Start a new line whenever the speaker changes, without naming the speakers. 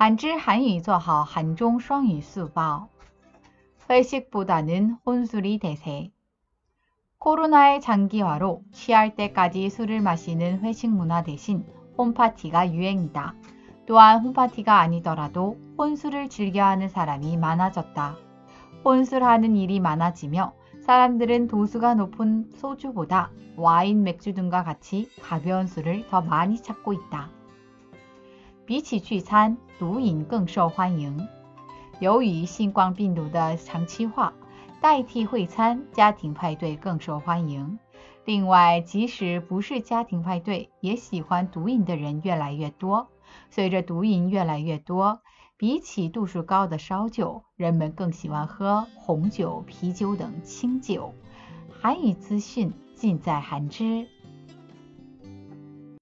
한지 한유 做好 한종 双语 수법. 회식보다는 혼술이 대세. 코로나의 장기화로 취할 때까지 술을 마시는 회식 문화 대신 홈파티가 유행이다. 또한 홈파티가 아니더라도 혼술을 즐겨하는 사람이 많아졌다. 혼술하는 일이 많아지며 사람들은 도수가 높은 소주보다 와인, 맥주 등과 같이 가벼운 술을 더 많이 찾고 있다. 比起聚餐，毒饮更受欢迎。由于新冠病毒的长期化，代替会餐，家庭派对更受欢迎。另外，即使不是家庭派对，也喜欢毒饮的人越来越多。随着毒饮越来越多，比起度数高的烧酒，人们更喜欢喝红酒、啤酒等清酒。韩语资讯尽在韩知。